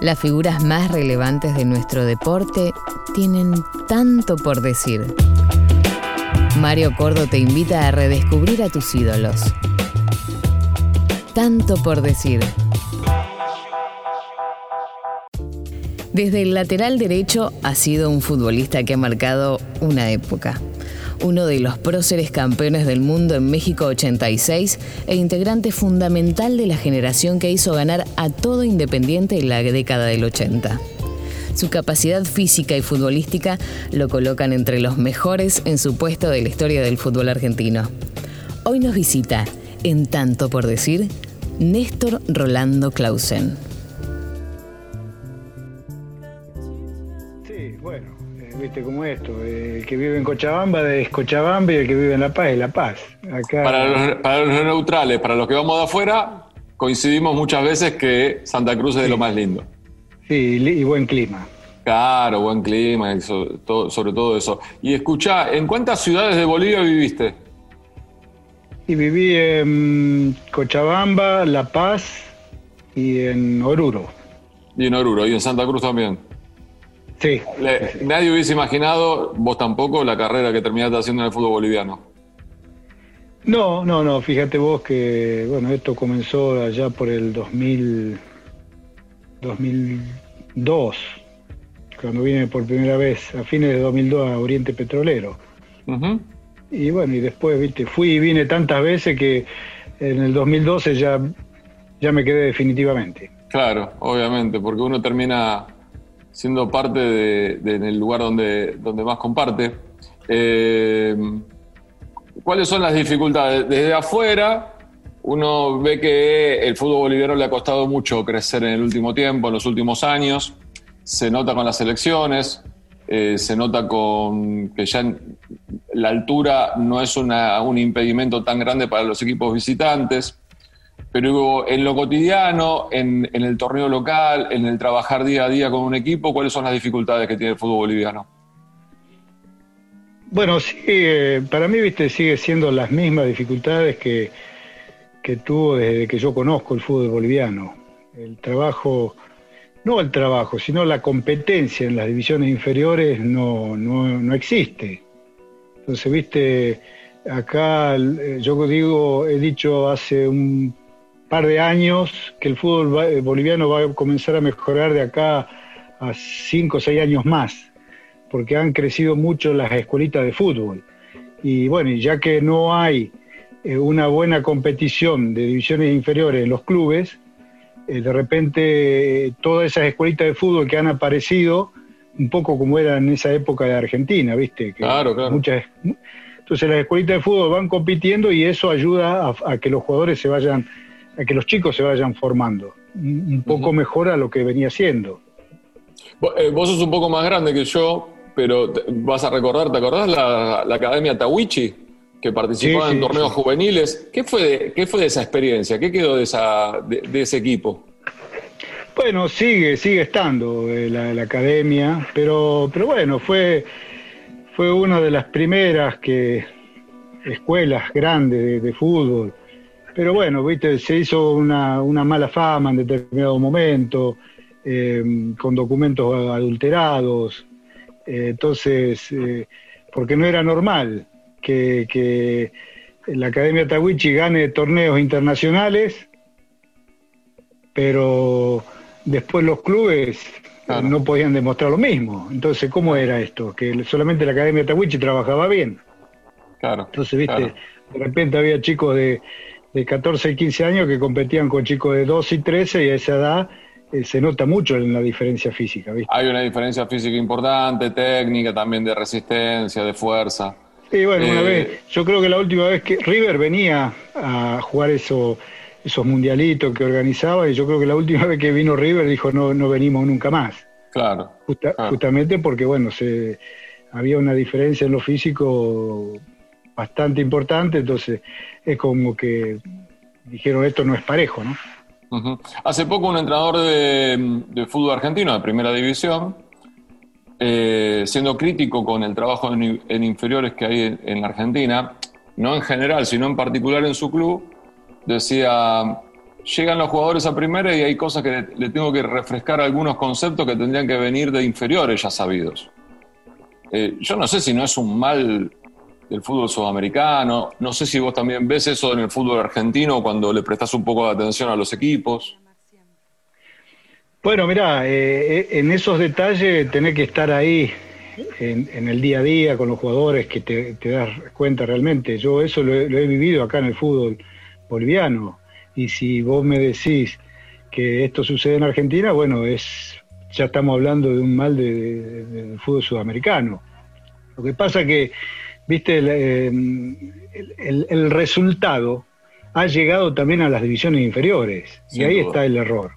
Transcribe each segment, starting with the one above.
Las figuras más relevantes de nuestro deporte tienen tanto por decir. Mario Cordo te invita a redescubrir a tus ídolos. Tanto por decir. Desde el lateral derecho ha sido un futbolista que ha marcado una época uno de los próceres campeones del mundo en México 86 e integrante fundamental de la generación que hizo ganar a todo Independiente en la década del 80. Su capacidad física y futbolística lo colocan entre los mejores en su puesto de la historia del fútbol argentino. Hoy nos visita, en tanto por decir, Néstor Rolando Clausen. Viste como esto, el que vive en Cochabamba es Cochabamba y el que vive en La Paz es La Paz. Para, los, neutrales, para los que vamos de afuera, coincidimos muchas veces que Santa Cruz es de lo más lindo. Sí, y buen clima. Claro, buen clima, sobre todo, eso. Y escucha, ¿en cuántas ciudades de Bolivia viviste? Y viví en Cochabamba, La Paz y en Oruro. Y en Oruro, y en Santa Cruz también. Sí. nadie hubiese imaginado, vos tampoco, la carrera que terminaste haciendo en el fútbol boliviano. No, no, no, fíjate vos que, bueno, esto comenzó allá por el 2000, 2002, cuando vine por primera vez, a fines de 2002 a Oriente Petrolero. Y bueno, y después, viste, fui y vine tantas veces que en el 2012 ya, ya me quedé definitivamente. Claro, obviamente, porque uno termina siendo parte de, el lugar donde, donde más comparte. Eh, ¿Cuáles son las dificultades? Desde afuera, uno ve que el fútbol boliviano le ha costado mucho crecer en el último tiempo, en los últimos años. Se nota con las elecciones, eh, se nota con que ya la altura no es un impedimento tan grande para los equipos visitantes. Pero en lo cotidiano, en, el torneo local, en el trabajar día a día con un equipo, ¿cuáles son las dificultades que tiene el fútbol boliviano? Bueno, sí, para mí, viste, sigue siendo las mismas dificultades que, que tuvo desde que yo conozco el fútbol boliviano. El trabajo, no el trabajo, sino la competencia en las divisiones inferiores no, no, no existe. Entonces, viste, acá yo digo, he dicho hace un par de años que el fútbol eh, boliviano va a comenzar a mejorar de acá a cinco o seis años más, porque han crecido mucho las escuelitas de fútbol. Y bueno, ya que no hay eh, una buena competición de divisiones inferiores en los clubes, eh, de repente todas esas escuelitas de fútbol que han aparecido, un poco como era en esa época de Argentina, ¿viste? claro, claro. Muchas, entonces las escuelitas de fútbol van compitiendo y eso ayuda a que los jugadores se vayan a que los chicos se vayan formando. Un poco mejor a lo que venía siendo. Eh, vos sos un poco más grande que yo, pero vas a recordar, ¿te acordás la, Academia Tawichi? Que participaba en torneos juveniles. ¿Qué fue, de, ¿Qué fue de esa experiencia? ¿Qué quedó de, esa, de, ese equipo? Bueno, sigue, sigue estando eh, la, academia, pero, pero bueno, fue, fue una de las primeras que, escuelas grandes de fútbol pero bueno, viste, se hizo una, mala fama en determinado momento, em, con documentos adulterados. Eh, entonces, eh, porque no era normal que, la Academia Tawichi gane torneos internacionales, pero después los clubes no podían demostrar lo mismo. Entonces, ¿cómo era esto? Que solamente la Academia Tawichi trabajaba bien. Claro. Entonces, viste, de repente había chicos de de 14 y 15 años que competían con chicos de 12 y 13 y a esa edad eh, se nota mucho en la diferencia física. ¿viste? Hay una diferencia física importante, técnica, también de resistencia, de fuerza. Sí, bueno, una eh, vez, yo creo que la última vez que River venía a jugar eso, esos mundialitos que organizaba, y yo creo que la última vez que vino River dijo no, no venimos nunca más. Claro, Justamente porque, bueno, se, había una diferencia en lo físico bastante importante, entonces es como que dijeron esto no es parejo, ¿no? Hace poco un entrenador de, fútbol argentino de primera división, eh, siendo crítico con el trabajo en, inferiores que hay en, la Argentina, no en general, sino en particular en su club, decía, llegan los jugadores a primera y hay cosas que le, tengo que refrescar algunos conceptos que tendrían que venir de inferiores ya sabidos. Eh, yo no sé si no es un mal del fútbol sudamericano, no sé si vos también ves eso en el fútbol argentino cuando le prestás un poco de atención a los equipos. Bueno, mira, eh, eh, en esos detalles tenés que estar ahí en, el día a día con los jugadores que te, das cuenta realmente. Yo eso lo he vivido acá en el fútbol boliviano y si vos me decís que esto sucede en Argentina, bueno, es ya estamos hablando de un mal del fútbol sudamericano. Lo que pasa que, viste, el, el, resultado ha llegado también a las divisiones inferiores. Y ahí está el error.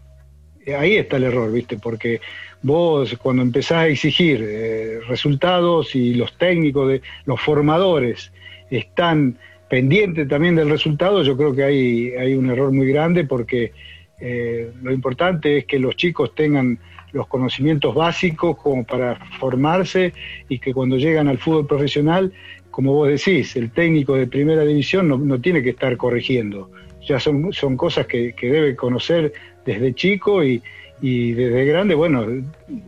Ahí está el error, viste, porque vos cuando empezás a exigir eh, resultados y los técnicos, de, los formadores están pendiente también del resultado, yo creo que hay, hay un error muy grande porque eh, lo importante es que los chicos tengan los conocimientos básicos como para formarse y que cuando llegan al fútbol profesional, como vos decís, el técnico de primera división no, tiene que estar corrigiendo. Ya son, son cosas que, debe conocer desde chico y, y, desde grande, bueno,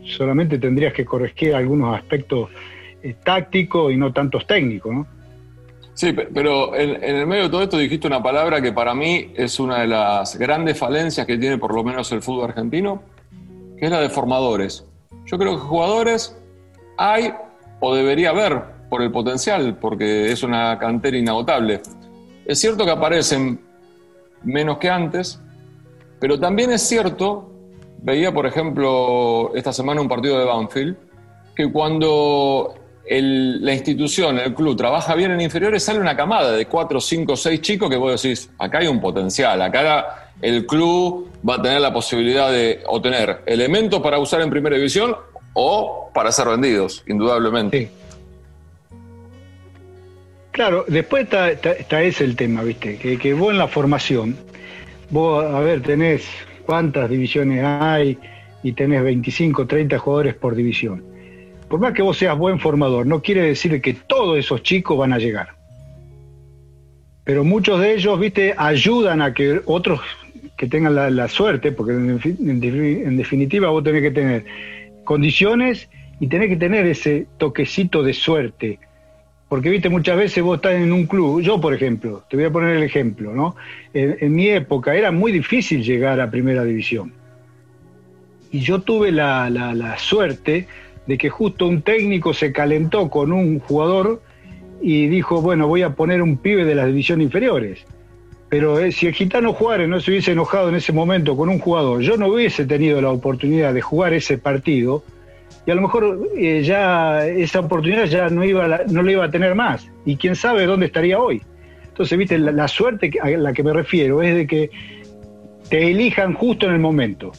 solamente tendrías que corregir algunos aspectos eh, tácticos y no tantos técnicos, ¿no? Sí, pero en, el medio de todo esto dijiste una palabra que para mí es una de las grandes falencias que tiene por lo menos el fútbol argentino, que es la de formadores. Yo creo que jugadores hay o debería haber por el potencial, porque es una cantera inagotable. Es cierto que aparecen menos que antes, pero también es cierto, veía por ejemplo esta semana un partido de Banfield, que cuando la institución, el club, trabaja bien en inferiores, sale una camada de cuatro, cinco, seis chicos que vos decís, acá hay un potencial, acá el club va a tener la posibilidad de obtener elementos para usar en primera división o para ser vendidos, indudablemente. Claro, después está, ese el tema, ¿viste? Que, vos en la formación, vos, a ver, tenés cuántas divisiones hay y tenés 25, 30 jugadores por división por más que vos seas buen formador, no quiere decir que todos esos chicos van a llegar. Pero muchos de ellos, viste, ayudan a que otros que tengan la, suerte, porque en, definitiva vos tenés que tener condiciones y tenés que tener ese toquecito de suerte. Porque, viste, muchas veces vos estás en un club, yo por ejemplo, te voy a poner el ejemplo, ¿no? En, mi época era muy difícil llegar a primera división. Y yo tuve la, la suerte de que justo un técnico se calentó con un jugador y dijo, bueno, voy a poner un pibe de las divisiones inferiores. Pero eh, si el gitano Juárez no se hubiese enojado en ese momento con un jugador, yo no hubiese tenido la oportunidad de jugar ese partido y a lo mejor eh, ya esa oportunidad ya no iba no la iba a tener más y quién sabe dónde estaría hoy. Entonces, viste, la, la suerte a la que me refiero es de que te elijan justo en el momento.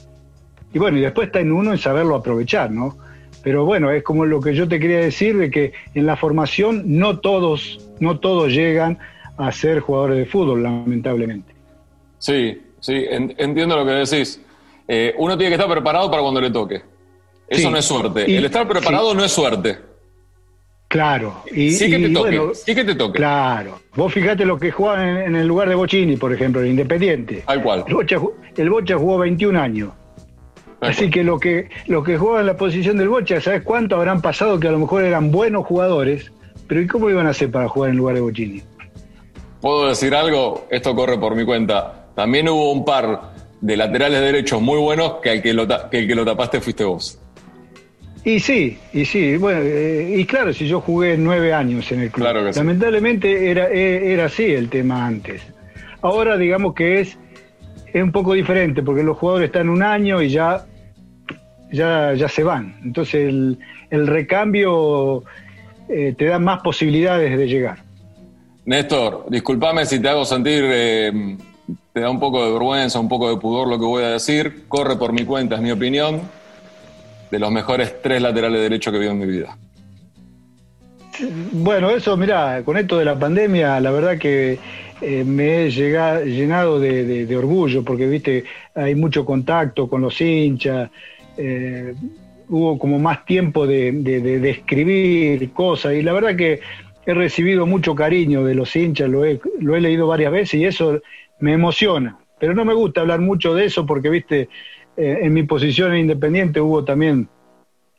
Y bueno, y después está en uno en saberlo aprovechar, ¿no? Pero bueno, es como lo que yo te quería decir de que en la formación no todos, no todos llegan a ser jugadores de fútbol, lamentablemente. Sí, sí, entiendo lo que decís. Eh, uno tiene que estar preparado para cuando le toque. Eso no es suerte. el estar preparado no es suerte. Claro. Y, sí que te toque. sí que te toque. Claro. Vos fijate lo que jugaban en, el lugar de Bochini, por ejemplo, el Independiente. Tal cual. El Bocha, el Bocha jugó 21 años. Así que lo que, lo que juegan en la posición del Bocha, ¿sabes cuánto habrán pasado que a lo mejor eran buenos jugadores? Pero ¿y cómo iban a hacer para jugar en lugar de Bochini? ¿Puedo decir algo? Esto corre por mi cuenta. También hubo un par de laterales derechos muy buenos que el que lo, que el que lo tapaste fuiste vos. Y sí, y sí, bueno, eh, y claro, si yo jugué nueve años en el club, lamentablemente era, eh, era así el tema antes. Ahora digamos que es, es un poco diferente, porque los jugadores están un año y ya ya, ya se van. Entonces el, recambio eh, te da más posibilidades de llegar. Néstor, discúlpame si te hago sentir, eh, te da un poco de vergüenza, un poco de pudor lo que voy a decir. Corre por mi cuenta, es mi opinión, de los mejores tres laterales derechos que vi en mi vida. Bueno, eso, mira, con esto de la pandemia, la verdad que eh, me he llenado de, de, orgullo, porque, viste, hay mucho contacto con los hinchas, eh, hubo como más tiempo de, escribir cosas y la verdad que he recibido mucho cariño de los hinchas, lo he, lo he leído varias veces y eso me emociona, pero no me gusta hablar mucho de eso porque, viste, eh, en mi posición en Independiente hubo también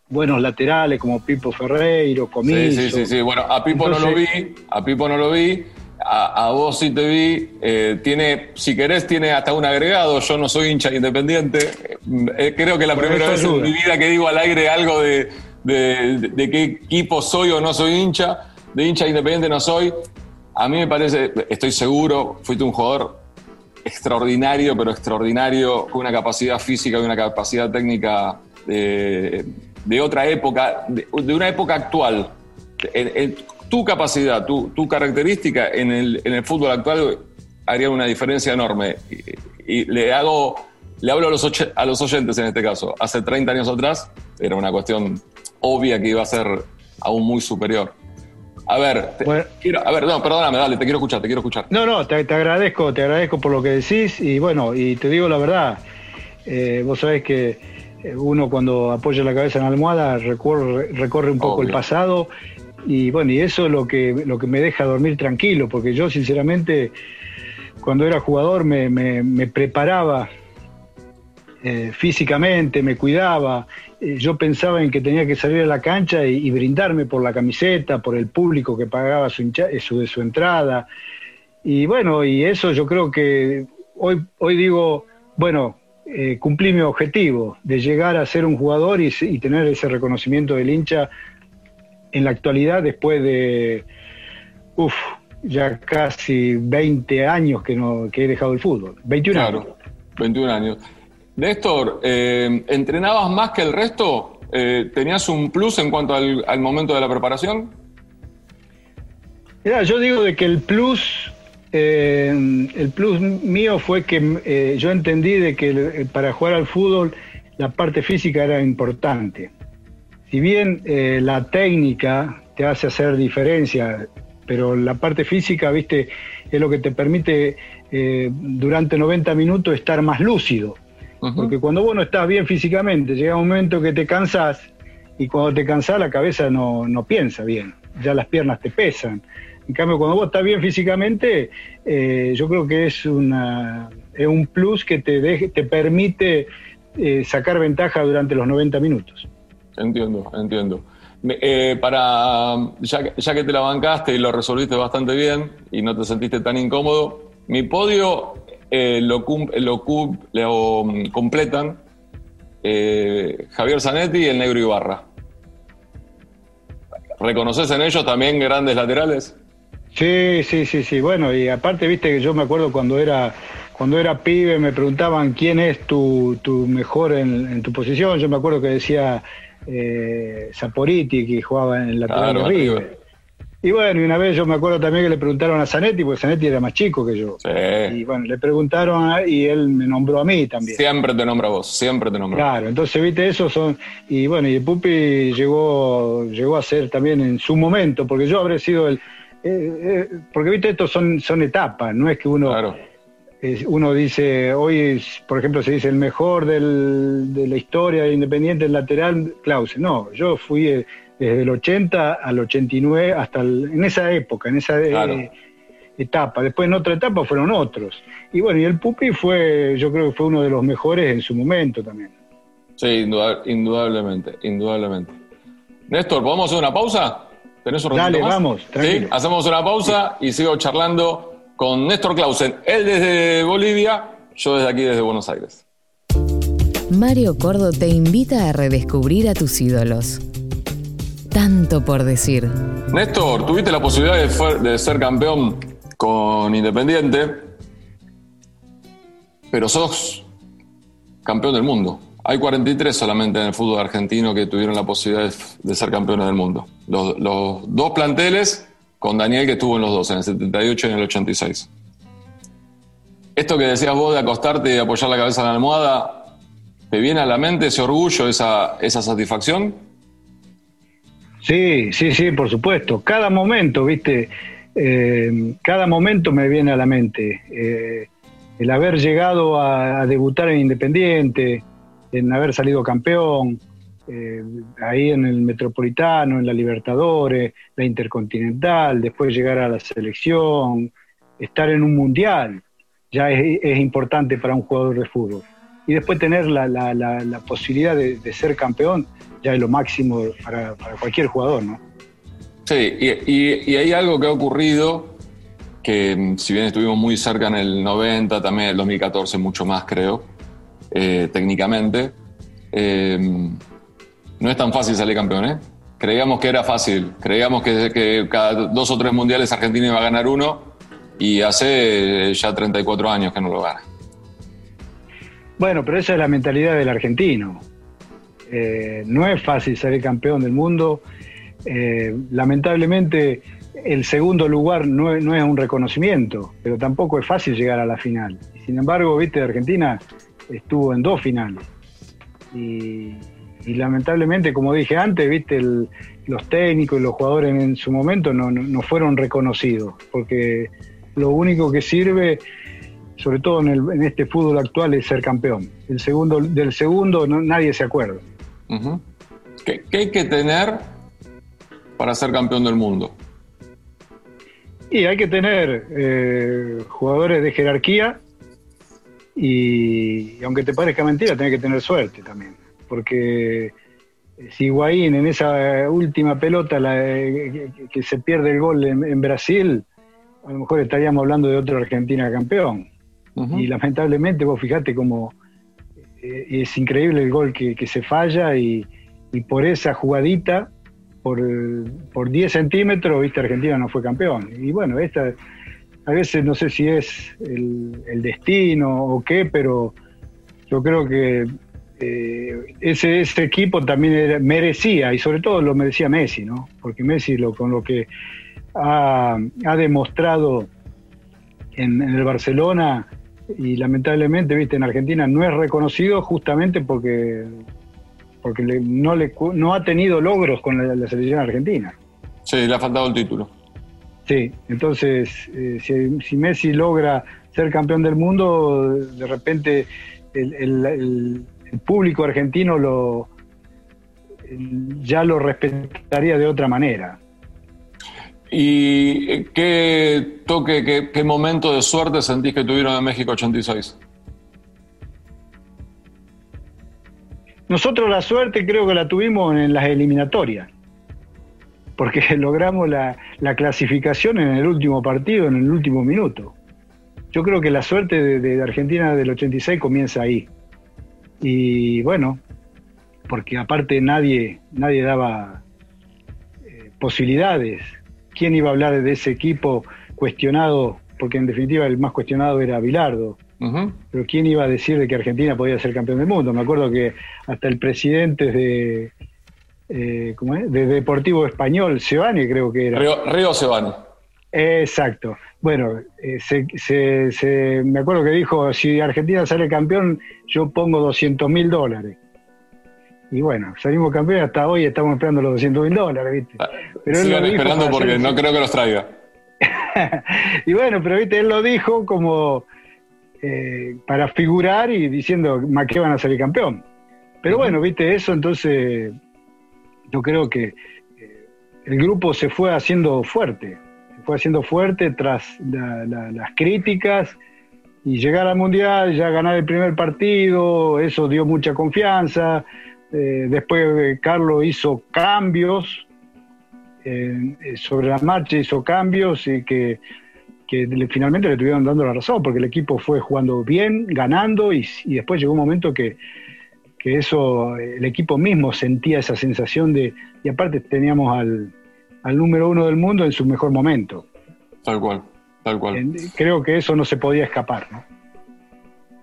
buenos laterales como Pipo Ferreiro, Comiso. Sí, sí, sí, sí. Bueno, a Pipo no lo vi, a Pipo no lo vi, a, vos sí te vi. Eh, tiene, si querés, tiene hasta un agregado. Yo no soy hincha independiente. Eh, creo que la primera vez en mi vida que digo al aire algo de, de, qué equipo soy o no soy hincha. De hincha independiente no soy. A mí me parece, estoy seguro, fuiste un jugador extraordinario, pero extraordinario, con una capacidad física y una capacidad técnica de, otra época, de, una época actual. tu capacidad, tu, tu característica en el, en el, fútbol actual haría una diferencia enorme. Y, le hago, le hablo a los, a los oyentes en este caso. Hace 30 años atrás era una cuestión obvia que iba a ser aún muy superior. A ver, quiero, a ver, no, perdóname, dale, te quiero escuchar, te quiero escuchar. No, no, te, agradezco, te agradezco por lo que decís y bueno, y te digo la verdad, eh, vos sabés que eh, uno cuando apoya la cabeza en la almohada recorre, recorre un poco el pasado y bueno, y eso es lo que, lo que me deja dormir tranquilo, porque yo sinceramente cuando era jugador me, me preparaba eh, físicamente, me cuidaba. Eh, yo pensaba en que tenía que salir a la cancha y, brindarme por la camiseta, por el público que pagaba su, eh, su, su entrada. Y bueno, y eso yo creo que hoy, hoy digo, bueno, cumplí mi objetivo de llegar a ser un jugador y, tener ese reconocimiento del hincha en la actualidad después de, uff, ya casi 20 años que, no, que he dejado el fútbol. 21 años. 21 años. Néstor, eh, ¿entrenabas más que el resto? Eh, ¿Tenías un plus en cuanto al, momento de la preparación? Mira, yo digo de que el plus, eh, el plus mío fue que yo entendí de que para jugar al fútbol la parte física era importante. Si bien la técnica te hace hacer diferencia, pero la parte física, viste, es lo que te permite durante 90 minutos estar más lúcido. Porque cuando vos no estás bien físicamente, llega un momento que te cansás y cuando te cansás la cabeza no, piensa bien, ya las piernas te pesan. En cambio, cuando vos estás bien físicamente, eh, yo creo que es, una, es un plus que te, te permite eh, sacar ventaja durante los 90 minutos. Entiendo, entiendo. Eh, para, ya, ya, que te la bancaste y lo resolviste bastante bien y no te sentiste tan incómodo, mi podio eh, lo, lo, mm, completan eh, Javier Zanetti y el Negro Ibarra. ¿Reconoces en ellos también grandes laterales? Sí, sí, sí, sí. Bueno, y aparte, viste que yo me acuerdo cuando era cuando era pibe me preguntaban quién es tu, tu mejor en, tu posición. Yo me acuerdo que decía eh, Saporiti, que jugaba en el lateral de River. Y bueno, y una vez yo me acuerdo también que le preguntaron a Zanetti, porque Zanetti era más chico que yo. Sí. Y bueno, le preguntaron y él me nombró a mí también. Siempre te nombra a vos, siempre te nombra. Claro, entonces, viste, esos son. Y bueno, y el Pupi llegó, llegó a ser también en su momento, porque yo habré sido el. Eh, eh, porque, viste, estos son, son etapas, no es que uno. Claro. uno dice, hoy, por ejemplo, se dice el mejor del, de la historia de Independiente, el lateral, Klaus. No, yo fui desde el 80 al 89, hasta en esa época, en esa eh, etapa. Después en otra etapa fueron otros. Y bueno, y el Pupi fue, yo creo que fue uno de los mejores en su momento también. Sí, indudablemente, indudablemente. Néstor, ¿podemos hacer una pausa? ¿Tenés un Dale, vamos, ¿Sí? Hacemos una pausa y sigo charlando con Néstor Clausen. Él desde Bolivia, yo desde aquí, desde Buenos Aires. Mario Cordo te invita a redescubrir a tus ídolos tanto por decir. Néstor, tuviste la posibilidad de, ser campeón con Independiente, pero sos campeón del mundo. Hay 43 solamente en el fútbol argentino que tuvieron la posibilidad de, ser campeones del mundo. Los, dos planteles con Daniel que estuvo en los dos, en el 78 y en el 86. Esto que decías vos de acostarte y apoyar la cabeza en la almohada, ¿te viene a la mente ese orgullo, esa, esa satisfacción? Sí, sí, sí, por supuesto. Cada momento, viste, eh, cada momento me viene a la mente. Eh, el haber llegado a, debutar en Independiente, en haber salido campeón, eh, ahí en el Metropolitano, en la Libertadores, la Intercontinental, después llegar a la selección, estar en un mundial. ya es, importante para un jugador de fútbol. Y después tener la, posibilidad de, ser campeón ya es lo máximo para, cualquier jugador, ¿no? Sí, y, hay algo que ha ocurrido que mm, si bien estuvimos muy cerca en el 90, también en el 2014 mucho más creo, eh, técnicamente, eh, no es tan fácil salir campeón, ¿eh? Creíamos que era fácil, creíamos que, cada dos o tres mundiales Argentina iba a ganar uno y hace ya 34 años que no lo gana. Bueno, pero esa es la mentalidad del argentino. Eh, no es fácil salir campeón del mundo. Eh, lamentablemente el segundo lugar no es, un reconocimiento, pero tampoco es fácil llegar a la final. Sin embargo, viste, Argentina estuvo en dos finales. Y, lamentablemente, como dije antes, viste, los técnicos y los jugadores en, su momento no, fueron reconocidos, porque lo único que sirve, sobre todo en, este fútbol actual, es ser campeón. El segundo, del segundo nadie se acuerda. ¿Qué, hay que tener para ser campeón del mundo? Y hay que tener eh, jugadores de jerarquía y, aunque te parezca mentira, tenés que tener suerte también porque si Higuaín en esa última pelota que, se pierde el gol en, Brasil, a lo mejor estaríamos hablando de otro Argentina campeón. Y lamentablemente vos fijate como eh, es increíble el gol que, se falla y, por esa jugadita, por, por 10 centímetros, viste, Argentina no fue campeón. Y bueno, esta, a veces no sé si es el, destino o qué, pero yo creo que eh, ese, ese, equipo también merecía, y sobre todo lo merecía Messi, ¿no? Porque Messi lo, con lo que ha, demostrado en, el Barcelona y lamentablemente, viste, en Argentina no es reconocido justamente porque, porque no, le, no ha tenido logros con la, selección argentina. Sí, le ha faltado el título. Sí, entonces, eh, si, Messi logra ser campeón del mundo, de repente el, el público argentino lo ya lo respetaría de otra manera. ¿Y qué toque, qué, momento de suerte sentís que tuvieron en México 86? Nosotros la suerte creo que la tuvimos en las eliminatorias, porque logramos la, clasificación en el último partido, en el último minuto. Yo creo que la suerte de, de Argentina del 86 comienza ahí. Y bueno, porque aparte nadie, nadie daba eh, posibilidades. ¿Quién iba a hablar de ese equipo cuestionado? Porque en definitiva el más cuestionado era Bilardo. Pero ¿quién iba a decir de que Argentina podía ser campeón del mundo? Me acuerdo que hasta el presidente de, eh, ¿cómo es? de Deportivo Español, Sebani creo que era. Río, Río Sebani. Exacto. Bueno, eh, se, me acuerdo que dijo, si Argentina sale campeón, yo pongo 200 mil dólares. Y bueno, salimos campeones hasta hoy estamos esperando los 200 mil dólares, ¿viste? Ah, pero sigan esperando porque no creo que los traiga. y bueno, pero ¿viste? Él lo dijo como eh, para figurar y diciendo, ¿más qué van a salir campeón? Pero bueno, ¿viste? Eso entonces yo creo que eh, el grupo se fue haciendo fuerte fue haciendo fuerte tras las críticas y llegar al Mundial, ya ganar el primer partido, eso dio mucha confianza. Eh, después eh, Carlos hizo cambios, eh, sobre la marcha hizo cambios y que, finalmente le estuvieron dando la razón, porque el equipo fue jugando bien, ganando y, después llegó un momento que, que eso, el equipo mismo sentía esa sensación de, y aparte teníamos al, al número uno del mundo en su mejor momento. Tal cual, tal cual. Creo que eso no se podía escapar, ¿no?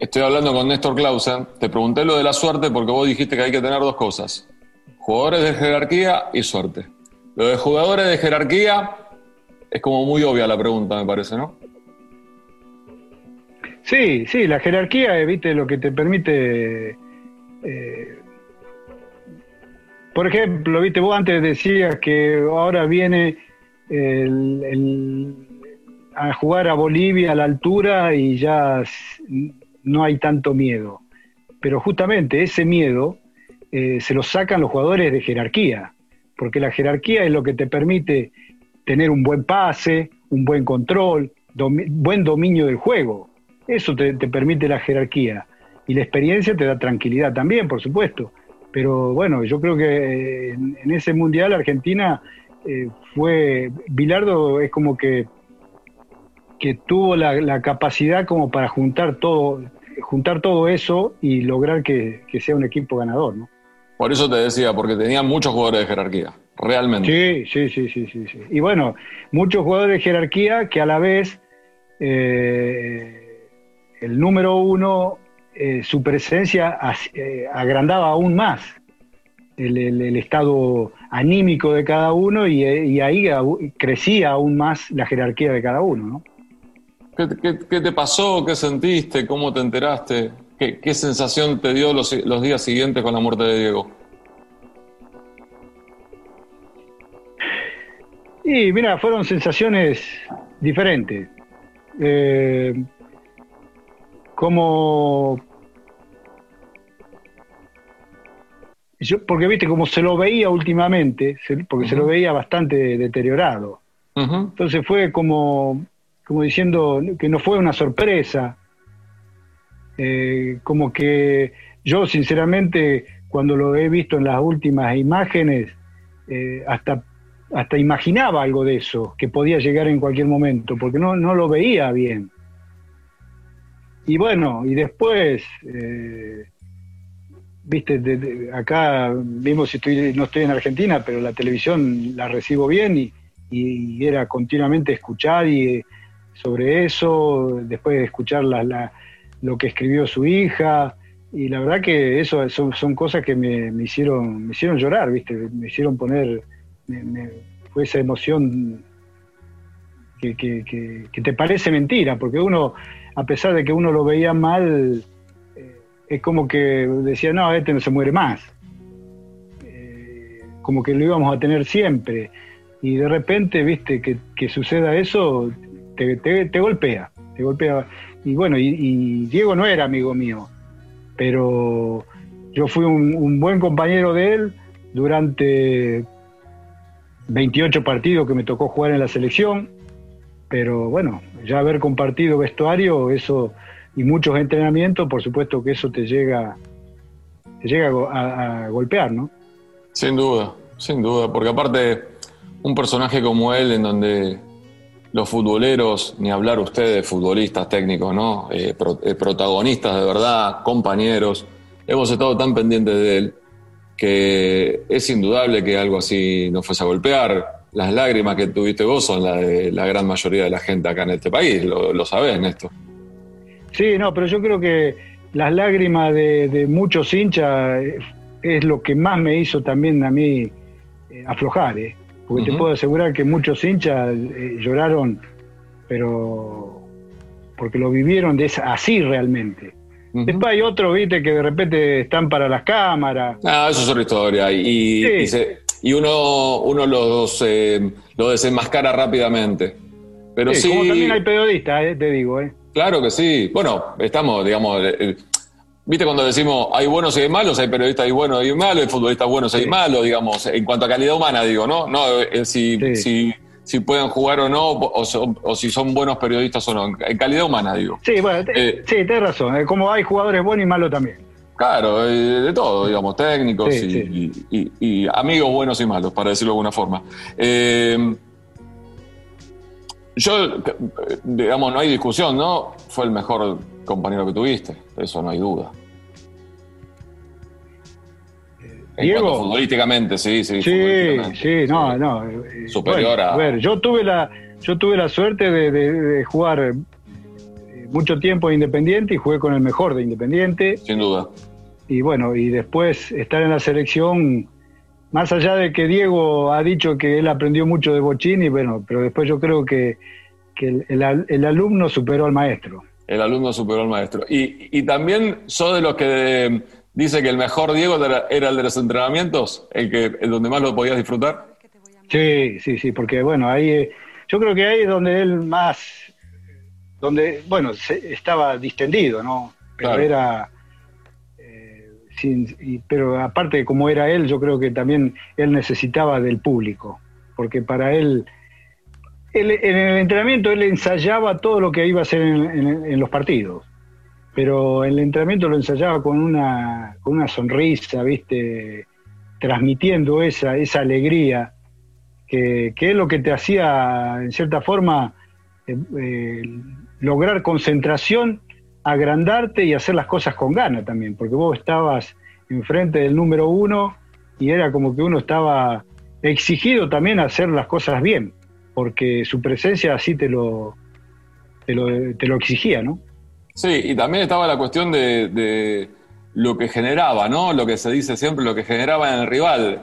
Estoy hablando con Néstor Clausen. Te pregunté lo de la suerte porque vos dijiste que hay que tener dos cosas: jugadores de jerarquía y suerte. Lo de jugadores de jerarquía es como muy obvia la pregunta, me parece, ¿no? Sí, sí, la jerarquía, viste, lo que te permite eh, por ejemplo, viste, vos antes decías que ahora viene a jugar a Bolivia a la altura y ya no hay tanto miedo. Pero justamente ese miedo eh, se lo sacan los jugadores de jerarquía, porque la jerarquía es lo que te permite tener un buen pase, un buen control, buen dominio del juego. eso te, permite la jerarquía. Y la experiencia te da tranquilidad también, por supuesto. Pero bueno, yo creo que en, ese mundial Argentina eh, fue. Bilardo es como que, que tuvo la, capacidad como para juntar todo, juntar todo eso y lograr que, que sea un equipo ganador, ¿no? Por eso te decía, porque tenía muchos jugadores de jerarquía, realmente. Sí, sí, sí, sí, sí. Y bueno, muchos jugadores de jerarquía que a la vez eh, el número uno, eh, su presencia eh, agrandaba aún más el, estado anímico de cada uno y, ahí crecía aún más la jerarquía de cada uno. ¿no? ¿Qué, te pasó? ¿Qué sentiste? ¿Cómo te enteraste? ¿Qué, sensación te dio los, días siguientes con la muerte de Diego? Y mira, fueron sensaciones diferentes. Eh, como yo, porque viste como se lo veía últimamente, porque se lo veía bastante deteriorado. Entonces fue como, como diciendo que no fue una sorpresa, eh, como que yo sinceramente cuando lo he visto en las últimas imágenes, eh, hasta, hasta imaginaba algo de eso, que podía llegar en cualquier momento, porque no, no lo veía bien. Y bueno, y después, eh, viste, acá vimos si estoy, no estoy en Argentina, pero la televisión la recibo bien y, y era continuamente escuchar y sobre eso, después de escuchar la, lo que escribió su hija, y la verdad que eso son, cosas que me, hicieron me hicieron llorar, ¿viste? Me hicieron poner, fue esa emoción que, te parece mentira, porque uno, a pesar de que uno lo veía mal, eh, es como que decía, no, este no se muere más. Eh, como que lo íbamos a tener siempre. Y de repente, viste, que, suceda eso, te, golpea, te golpea y bueno, y, Diego no era amigo mío, pero yo fui un, buen compañero de él durante 28 partidos que me tocó jugar en la selección, pero bueno, ya haber compartido vestuario, eso y muchos entrenamientos, por supuesto que eso te llega, te llega a, a golpear, ¿no? Sin duda, sin duda, porque aparte un personaje como él en donde los futboleros, ni hablar ustedes, futbolistas técnicos, ¿no? Eh, eh, protagonistas de verdad, compañeros, hemos estado tan pendientes de él que es indudable que algo así nos fuese a golpear. Las lágrimas que tuviste vos son las de la gran mayoría de la gente acá en este país, lo, lo sabés, Néstor. Sí, no, pero yo creo que las lágrimas de, muchos hinchas es lo que más me hizo también a mí eh, aflojar, ¿eh? Porque te puedo asegurar que muchos hinchas eh, lloraron, pero porque lo vivieron de así realmente. Después hay otros, viste, que de repente están para las cámaras. Ah, eso es otra historia. Y, y, uno, uno los, eh, lo desenmascara rápidamente. Pero sí, Como también hay periodistas, eh, te digo. Eh. Claro que sí. Bueno, estamos, digamos, Viste cuando decimos hay buenos y hay malos, hay periodistas y buenos y hay malos, hay futbolistas buenos y hay malos, digamos, en cuanto a calidad humana, digo, ¿no? No, eh, si, si, si, pueden jugar o no, o, si son buenos periodistas o no, en calidad humana, digo. Sí, bueno, eh, sí, tienes razón, eh, como hay jugadores buenos y malos también. Claro, de todo, digamos, técnicos y, amigos buenos y malos, para decirlo de alguna forma. Yo, digamos, no hay discusión, ¿no? Fue el mejor compañero que tuviste, eso no hay duda. Diego. futbolísticamente, sí, sí. Sí, sí, no, no. Eh, Superior a. A ver, yo tuve la, yo tuve la suerte de, jugar eh, mucho tiempo en Independiente y jugué con el mejor de Independiente. Sin duda. Y bueno, y después estar en la selección, más allá de que Diego ha dicho que él aprendió mucho de Bochini, bueno, pero después yo creo que, el, alumno superó al maestro. El alumno superó al maestro. Y, y también sos de los que dice que el mejor Diego era, el de los entrenamientos, el que el donde más lo podías disfrutar. Sí, sí, sí, porque bueno, ahí eh, yo creo que ahí es donde él más, donde, bueno, estaba distendido, ¿no? Pero era, pero aparte de como era él, yo creo que también él necesitaba del público, porque para él, en el entrenamiento él ensayaba todo lo que iba a hacer en, los partidos, pero el entrenamiento lo ensayaba con una, con una sonrisa, ¿viste? Transmitiendo esa, esa alegría, que, es lo que te hacía, en cierta forma, eh, eh, lograr concentración, agrandarte y hacer las cosas con ganas también, porque vos estabas enfrente del número uno y era como que uno estaba exigido también a hacer las cosas bien porque su presencia así te lo, te lo, exigía, ¿no? Sí, y también estaba la cuestión de, lo que generaba, ¿no? Lo que se dice siempre, lo que generaba en el rival.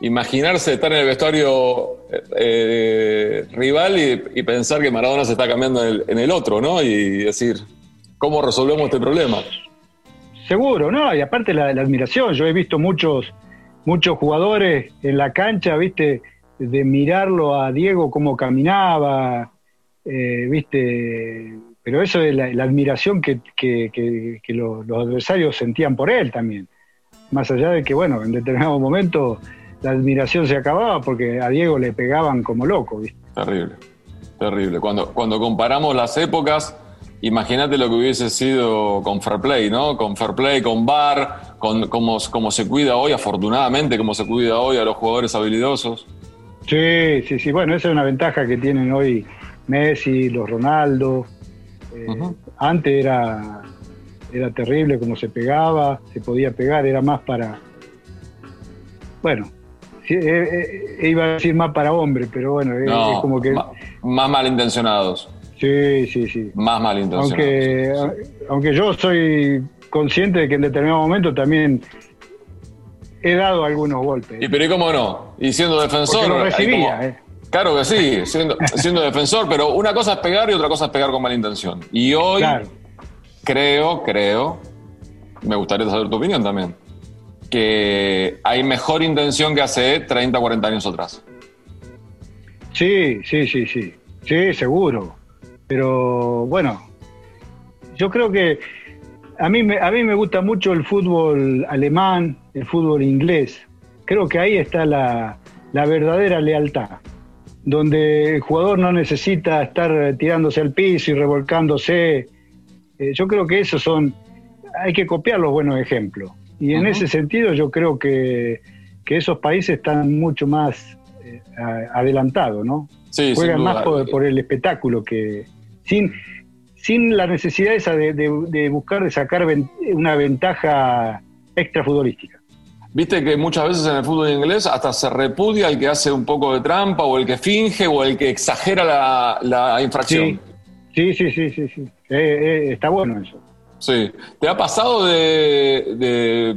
Imaginarse estar en el vestuario eh, rival y, pensar que Maradona se está cambiando en el, otro, ¿no? Y decir, ¿cómo resolvemos este problema? Seguro, ¿no? Y aparte la, la admiración. Yo he visto muchos, muchos jugadores en la cancha, ¿viste? de mirarlo a Diego cómo caminaba, eh, viste, pero eso es la, admiración que, los, adversarios sentían por él también. Más allá de que, bueno, en determinado momento la admiración se acababa porque a Diego le pegaban como loco, ¿viste? Terrible, terrible. Cuando, cuando comparamos las épocas, imagínate lo que hubiese sido con Fair Play, ¿no? Con Fair Play, con Bar, con cómo, cómo se cuida hoy, afortunadamente, cómo se cuida hoy a los jugadores habilidosos. Sí, sí, sí. Bueno, esa es una ventaja que tienen hoy Messi, los Ronaldo. Eh, antes era, era terrible como se pegaba, se podía pegar, era más para. Bueno, eh, eh, iba a decir más para hombres, pero bueno, es como que. Más, malintencionados. Sí, sí, sí. Más malintencionados. Aunque, aunque yo soy consciente de que en determinado momento también he dado algunos golpes. ¿Y pero ¿y cómo no? Y siendo defensor. Lo recibía, eh. Claro que sí, siendo, siendo defensor, pero una cosa es pegar y otra cosa es pegar con mala intención. Y hoy creo, creo, me gustaría saber tu opinión también, que hay mejor intención que hace 30, 40 años atrás. Sí, sí, sí, sí. Sí, seguro. Pero bueno, yo creo que a mí, me, a mí me gusta mucho el fútbol alemán, el fútbol inglés. Creo que ahí está la, verdadera lealtad, donde el jugador no necesita estar tirándose al piso y revolcándose. Eh, yo creo que esos son, hay que copiar los buenos ejemplos. Y en ese sentido yo creo que, esos países están mucho más eh, adelantados, ¿no? Sí, Juegan más por, por, el espectáculo que sin sin la necesidad esa de, buscar de sacar una ventaja extra futbolística. Viste que muchas veces en el fútbol inglés hasta se repudia el que hace un poco de trampa o el que finge o el que exagera la, infracción. Sí, sí, sí, sí, sí. Eh, eh, está bueno eso. Sí. ¿Te ha pasado de,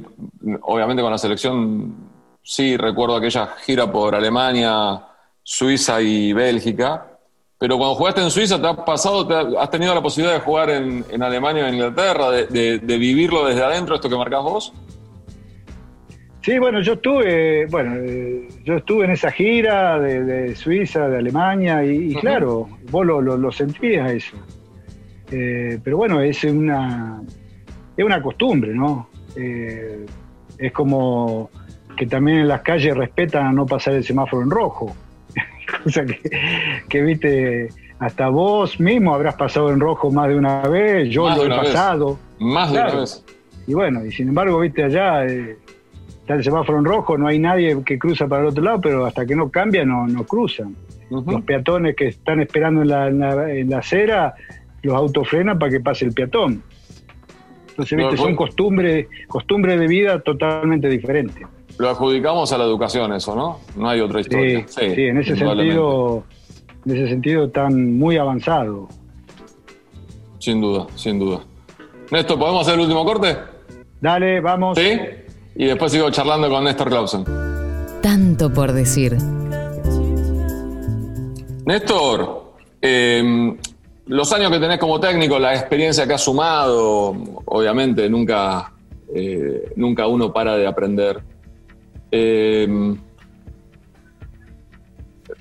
obviamente con la selección, sí, recuerdo aquella gira por Alemania, Suiza y Bélgica, pero cuando jugaste en Suiza, ¿te has pasado, has tenido la posibilidad de jugar en, Alemania o en Inglaterra, de, vivirlo desde adentro, esto que marcás vos? Sí, bueno, yo estuve, bueno, eh, yo estuve en esa gira de, Suiza, de Alemania, y, claro, vos lo, sentías eso. Eh, pero bueno, es una, es una costumbre, ¿no? Eh, es como que también en las calles respetan a no pasar el semáforo en rojo. cosa que, viste, hasta vos mismo habrás pasado en rojo más de una vez, yo lo he pasado. Más de una vez. Y bueno, y sin embargo, viste, allá eh, está el semáforo en rojo, no hay nadie que cruza para el otro lado, pero hasta que no cambia no, no cruzan. Los peatones que están esperando en la, en la, acera, los autos frenan para que pase el peatón. Entonces, viste, son costumbres costumbre de vida totalmente diferentes. Lo adjudicamos a la educación eso, ¿no? No hay otra historia. Sí, en ese sentido, en ese sentido tan muy avanzado. Sin duda, sin duda. Néstor, ¿podemos hacer el último corte? Dale, vamos. Sí. Y después sigo charlando con Néstor Clausen. Tanto por decir. Néstor, em, los años que tenés como técnico, la experiencia que has sumado, obviamente nunca, eh, nunca uno para de aprender. Eh,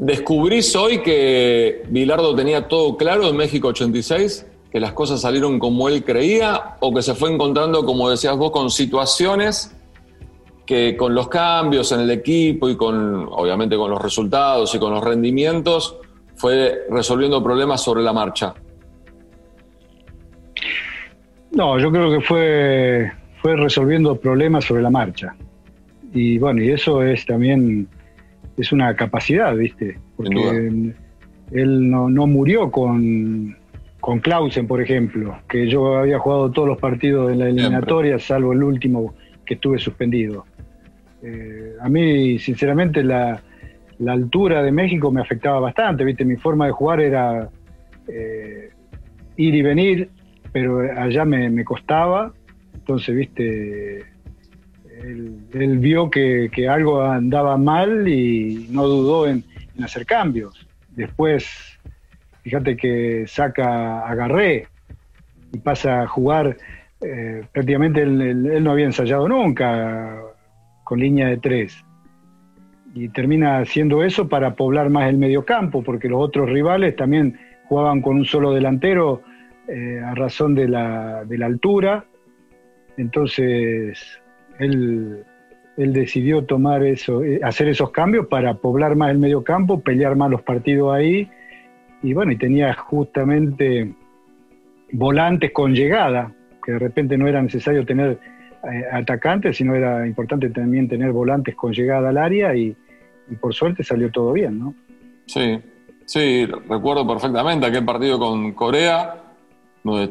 ¿Descubrís hoy que Bilardo tenía todo claro en México 86? ¿Que las cosas salieron como él creía? ¿O que se fue encontrando, como decías vos, con situaciones que con los cambios en el equipo y con, obviamente, con los resultados y con los rendimientos, fue resolviendo problemas sobre la marcha? No, yo creo que fue, fue resolviendo problemas sobre la marcha. Y bueno, y eso es también, es una capacidad, ¿viste? Porque él no, no murió con, con Clausen, por ejemplo, que yo había jugado todos los partidos en la eliminatoria, salvo el último que estuve suspendido. Eh, a mí, sinceramente, la, altura de México me afectaba bastante, ¿viste? Mi forma de jugar era eh, ir y venir, pero allá me, costaba. Entonces, ¿viste? Él, vio que, algo andaba mal y no dudó en hacer cambios. Después Fíjate que saca a Garré y pasa a jugar, eh, prácticamente él, no había ensayado nunca con línea de tres. Y termina haciendo eso para poblar más el mediocampo, porque los otros rivales también jugaban con un solo delantero eh, a razón de la, de la altura. Entonces, él, él decidió tomar eso, eh, hacer esos cambios para poblar más el mediocampo, pelear más los partidos ahí y bueno, y tenía justamente volantes con llegada, que de repente no era necesario tener eh, atacantes, sino era importante también tener volantes con llegada al área y, por suerte salió todo bien, ¿no? Sí, sí, recuerdo perfectamente aquel partido con Corea, donde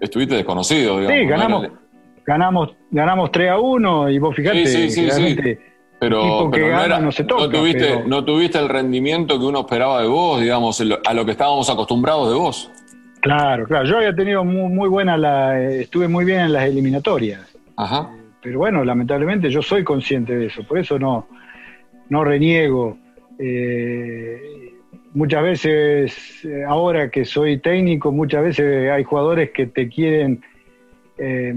estuviste desconocido, digamos. Sí, ganamos, ganamos, ganamos 3 a 1 y vos fijate, sí, sí, sí, pero, no, tuviste, no tuviste el rendimiento que uno esperaba de vos, digamos, a lo que estábamos acostumbrados de vos. Claro, claro. Yo había tenido muy, muy buena la. estuve muy bien en las eliminatorias. Ajá. Pero bueno, lamentablemente yo soy consciente de eso, por eso no, no reniego. Eh, muchas veces, eh, ahora que soy técnico, muchas veces hay jugadores que te quieren eh,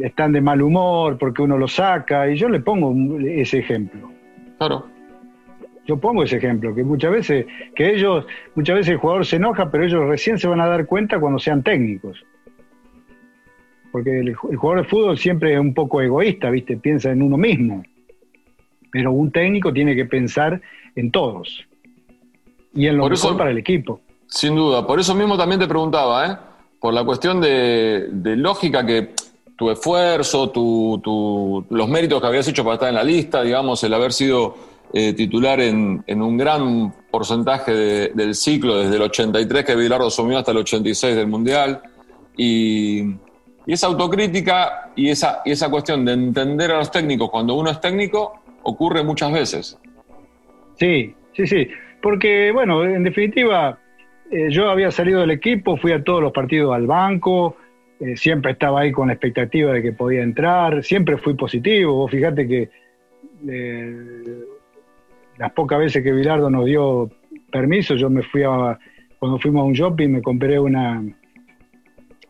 están de mal humor porque uno lo saca, y yo le pongo ese ejemplo. Claro. Yo pongo ese ejemplo, que muchas veces, que ellos, muchas veces el jugador se enoja, pero ellos recién se van a dar cuenta cuando sean técnicos. Porque el, jugador de fútbol siempre es un poco egoísta, ¿viste? Piensa en uno mismo. Pero un técnico tiene que pensar en todos. Y en lo mejor para el equipo. Sin duda. Por eso mismo también te preguntaba, ¿eh? Por la cuestión de, lógica que tu esfuerzo, tu, los méritos que habías hecho para estar en la lista, digamos, el haber sido eh, titular en, un gran porcentaje del ciclo, desde el 83 que Bilardo asumió hasta el 86 del Mundial, y, esa autocrítica y esa, y esa cuestión de entender a los técnicos cuando uno es técnico ocurre muchas veces. Sí, sí, sí, porque bueno, en definitiva eh, yo había salido del equipo, fui a todos los partidos al banco, eh, siempre estaba ahí con la expectativa de que podía entrar, siempre fui positivo. Vos fíjate que eh, las pocas veces que Bilardo nos dio permiso, yo me fui a, cuando fuimos a un shopping, me compré una,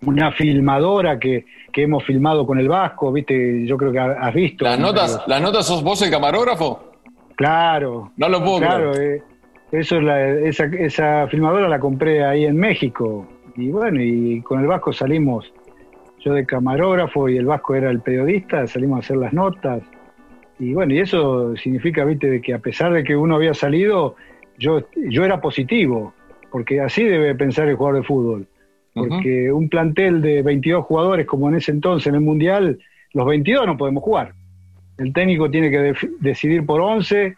una filmadora que, hemos filmado con el Vasco, viste, yo creo que has visto. ¿Las notas, ¿Las notas sos vos el camarógrafo? Claro. No lo puedo claro, eso esa, esa filmadora la compré ahí en México. Y bueno, y con el Vasco salimos, yo de camarógrafo y el Vasco era el periodista, salimos a hacer las notas. Y bueno, y eso significa, viste, de que a pesar de que uno había salido, yo, yo era positivo, porque así debe pensar el jugador de fútbol. Porque un plantel de 22 jugadores, como en ese entonces en el Mundial, los 22 no podemos jugar. El técnico tiene que decidir por 11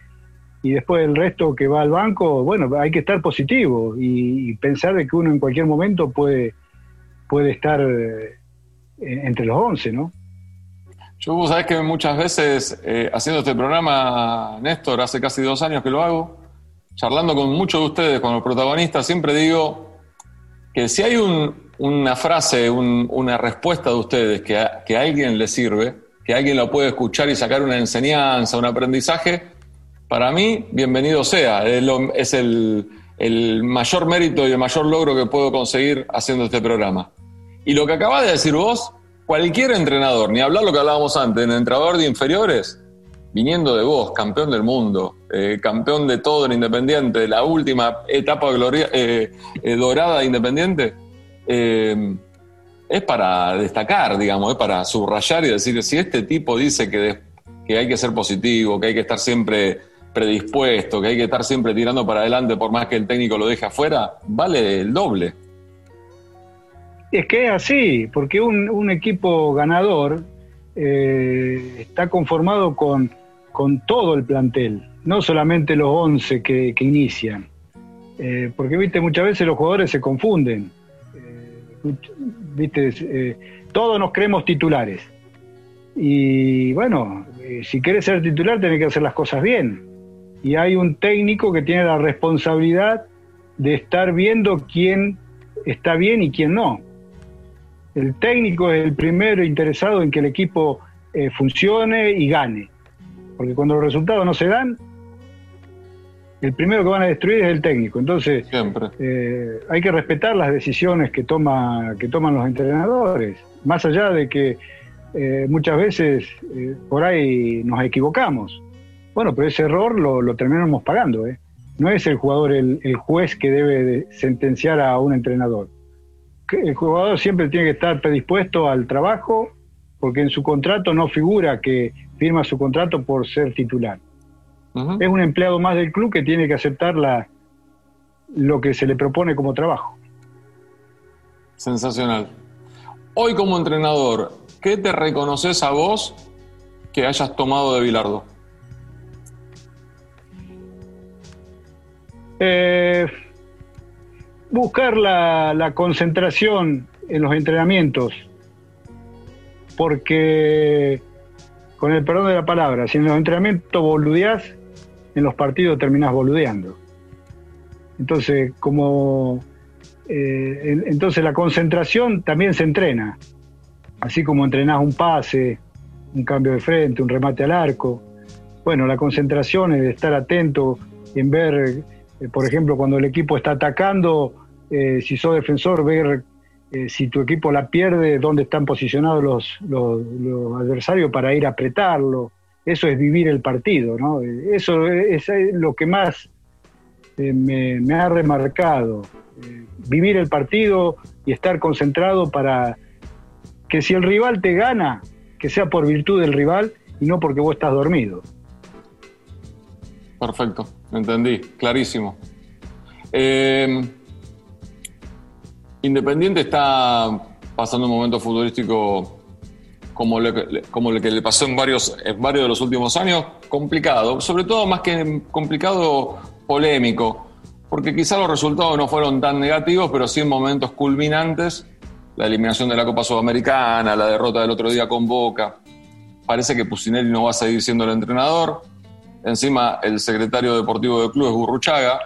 y después el resto que va al banco, bueno, hay que estar positivo y, pensar de que uno en cualquier momento puede, puede estar eh, entre los 11, ¿no? Yo, vos sabés que muchas veces, eh, haciendo este programa, Néstor, hace casi dos años que lo hago, charlando con muchos de ustedes, con los protagonistas, siempre digo que si hay una frase, una respuesta de ustedes que que a alguien le sirve, que alguien lo puede escuchar y sacar una enseñanza, un aprendizaje, para mí, bienvenido sea. Es el, mayor mérito y el mayor logro que puedo conseguir haciendo este programa. Y lo que acabas de decir vos, cualquier entrenador, ni hablar lo que hablábamos antes, en entrenador de inferiores, viniendo de vos, campeón del mundo, eh, campeón de todo en Independiente, la última etapa gloria, eh, eh, dorada de Independiente, es para destacar, digamos, es para subrayar y decir, si este tipo dice que, que hay que ser positivo, que hay que estar siempre predispuesto, que hay que estar siempre tirando para adelante por más que el técnico lo deje afuera, vale el doble. Es que es así, porque un, equipo ganador eh, está conformado con, con, todo el plantel, no solamente los 11 que, inician. Eh, porque, viste, muchas veces los jugadores se confunden. Eh, viste, todos nos creemos titulares. Y bueno, si quieres ser titular, tenés que hacer las cosas bien. Y hay un técnico que tiene la responsabilidad de estar viendo quién está bien y quién no. El técnico es el primero interesado en que el equipo eh, funcione y gane. Porque cuando los resultados no se dan, el primero que van a destruir es el técnico. Entonces, eh, hay que respetar las decisiones que, toma, que toman los entrenadores. Más allá de que eh, muchas veces por ahí nos equivocamos. Bueno, pero ese error lo, terminamos pagando. No es el jugador el, el juez que debe sentenciar a un entrenador el jugador siempre tiene que estar predispuesto al trabajo porque en su contrato no figura que firma su contrato por ser titular. Es un empleado más del club que tiene que aceptar la, lo que se le propone como trabajo. Sensacional. Hoy como entrenador, ¿qué te reconoces a vos que hayas tomado de Bilardo? Eh, buscar la, concentración en los entrenamientos, porque, con el perdón de la palabra, si en los entrenamientos boludeás, en los partidos terminás boludeando. Entonces, como eh, entonces la concentración también se entrena, así como entrenás un pase, un cambio de frente, un remate al arco. Bueno, la concentración es estar atento en ver por ejemplo, cuando el equipo está atacando, eh, si sos defensor, ver eh, si tu equipo la pierde, dónde están posicionados los, adversarios para ir a apretarlo. Eso es vivir el partido, ¿no? Eso es, lo que más me, ha remarcado. vivir el partido y estar concentrado para que si el rival te gana, que sea por virtud del rival y no porque vos estás dormido. Perfecto. Entendí, clarísimo. Eh, Independiente está pasando un momento futbolístico como, como el que le pasó en varios, en varios de los últimos años, complicado, sobre todo más que complicado, polémico, porque quizá los resultados no fueron tan negativos, pero sí en momentos culminantes, la eliminación de la Copa Sudamericana, la derrota del otro día con Boca, parece que Pusinelli no va a seguir siendo el entrenador, Encima, el secretario deportivo del club es Burruchaga.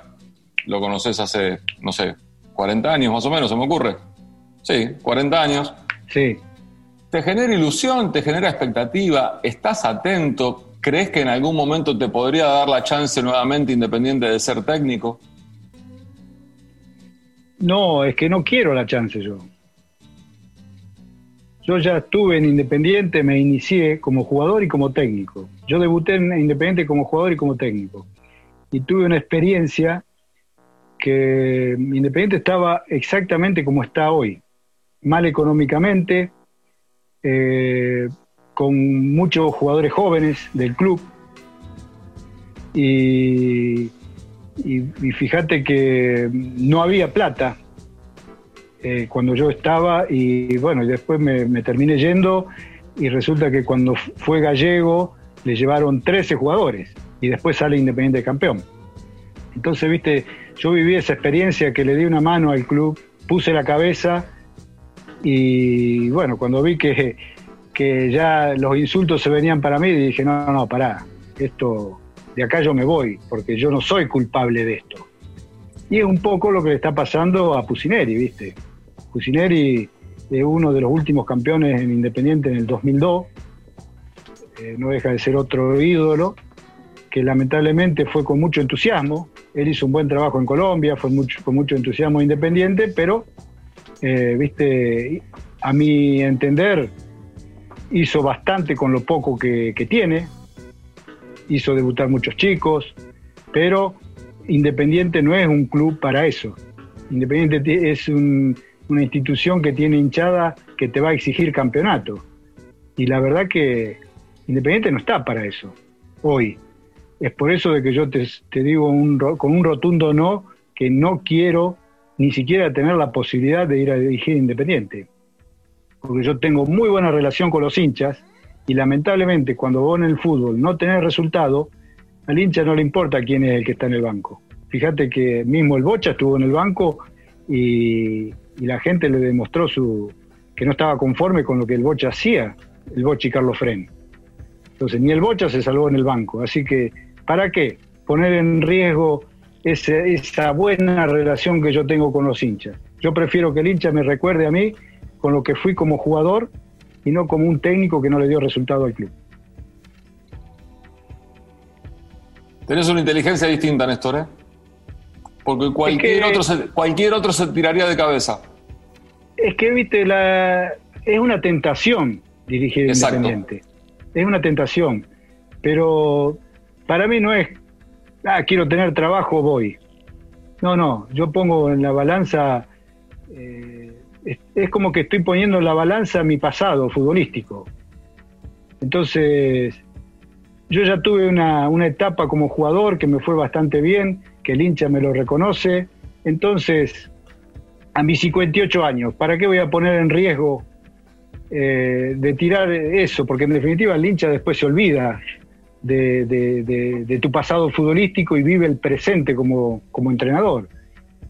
Lo conoces hace, no sé, 40 años más o menos, se me ocurre. Sí, 40 años. Sí. ¿Te genera ilusión? ¿Te genera expectativa? ¿Estás atento? ¿Crees que en algún momento te podría dar la chance nuevamente independiente de ser técnico? No, es que no quiero la chance yo. Yo ya estuve en Independiente, me inicié como jugador y como técnico. Yo debuté en Independiente como jugador y como técnico. Y tuve una experiencia que Independiente estaba exactamente como está hoy. Mal económicamente, eh, con muchos jugadores jóvenes del club. Y, y fíjate que no había plata eh, cuando yo estaba y bueno, después me, terminé yendo y resulta que cuando fue gallego le llevaron 13 jugadores y después sale Independiente campeón. Entonces, viste, yo viví esa experiencia que le di una mano al club, puse la cabeza y bueno, cuando vi que, que ya los insultos se venían para mí, dije, no, no, pará, esto, de acá yo me voy, porque yo no soy culpable de esto. Y es un poco lo que le está pasando a Pusineri, ¿viste? Cucineri es uno de los últimos campeones en Independiente en el 2002, eh, no deja de ser otro ídolo, que lamentablemente fue con mucho entusiasmo. Él hizo un buen trabajo en Colombia, fue con mucho entusiasmo Independiente, pero, eh, viste, a mi entender, hizo bastante con lo poco que tiene, hizo debutar muchos chicos, pero Independiente no es un club para eso. Independiente es un, una institución que tiene hinchada que te va a exigir campeonato. Y la verdad que Independiente no está para eso hoy. Es por eso de que yo te, digo con un rotundo no, que no quiero ni siquiera tener la posibilidad de ir a dirigir Independiente. Porque yo tengo muy buena relación con los hinchas y lamentablemente cuando vos en el fútbol no tenés resultado, al hincha no le importa quién es el que está en el banco. Fíjate que mismo el Bocha estuvo en el banco y, la gente le demostró su que no estaba conforme con lo que el Bocha hacía, el Bocha y Carlos Fren. Entonces, ni el Bocha se salvó en el banco. Así que, ¿para qué? Poner en riesgo esa buena relación que yo tengo con los hinchas. Yo prefiero que el hincha me recuerde a mí con lo que fui como jugador y no como un técnico que no le dio resultado al club. Tenés una inteligencia distinta, Néstor, ¿eh? Porque cualquier, otro se, cualquier otro se tiraría de cabeza. Es que, viste, la, es una tentación dirigir Independiente. Es una tentación. Pero para mí no es, ah, quiero tener trabajo, voy. No, no, yo pongo en la balanza, eh, es, como que estoy poniendo en la balanza mi pasado futbolístico. Entonces, yo ya tuve una, una etapa como jugador que me fue bastante bien que el hincha me lo reconoce. Entonces, a mis 58 años, ¿para qué voy a poner en riesgo eh, de tirar eso? Porque en definitiva el hincha después se olvida de, tu pasado futbolístico y vive el presente como, como entrenador.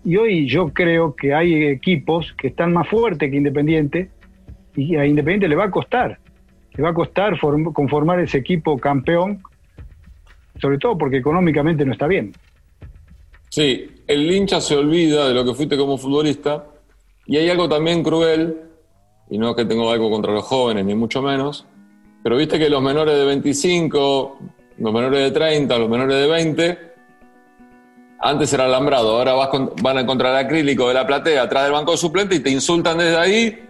Y hoy yo creo que hay equipos que están más fuertes que Independiente y a Independiente le va a costar, le va a costar conformar ese equipo campeón, sobre todo porque económicamente no está bien. Sí, el hincha se olvida de lo que fuiste como futbolista y hay algo también cruel, y no que tengo algo contra los jóvenes, ni mucho menos, pero viste que los menores de 25, los menores de 30, los menores de 20, antes era alambrado, ahora vas van a encontrar acrílico de la platea atrás del banco de suplente y te insultan desde ahí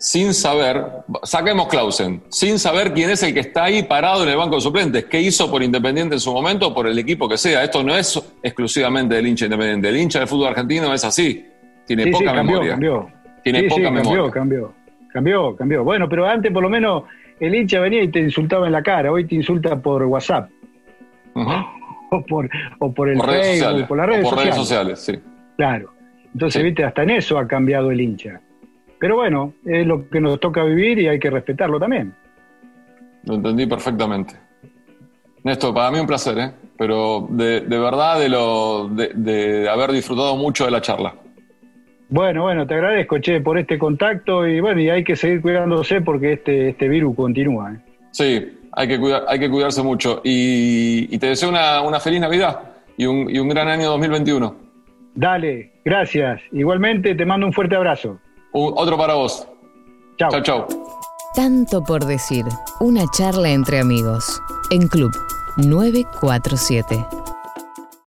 sin saber, saquemos Clausen, sin saber quién es el que está ahí parado en el banco de suplentes, qué hizo por Independiente en su momento o por el equipo que sea. Esto no es exclusivamente del hincha independiente. El hincha del fútbol argentino es así. Tiene poca cambió, memoria. Cambió. Tiene poca cambió, memoria. Cambió, cambió, cambió. Bueno, pero antes por lo menos el hincha venía y te insultaba en la cara. Hoy te insulta por WhatsApp. o, por, o por el Facebook, por las redes, por redes sociales. sí. Claro. Entonces, viste, hasta en eso ha cambiado el hincha. Pero bueno, es lo que nos toca vivir y hay que respetarlo también. Lo entendí perfectamente. Néstor, para mí un placer, ¿eh? pero de, verdad de, lo, de, haber disfrutado mucho de la charla. Bueno, bueno, te agradezco, Che, por este contacto y bueno, y hay que seguir cuidándose porque este, este virus continúa. ¿eh? Sí, hay que, cuidar, hay que cuidarse mucho. Y, te deseo una, feliz Navidad y un, y un gran año 2021. Dale, gracias. Igualmente te mando un fuerte abrazo. Otro para vos. Chao. Chao, chao. Tanto por decir. Una charla entre amigos. En Club 947.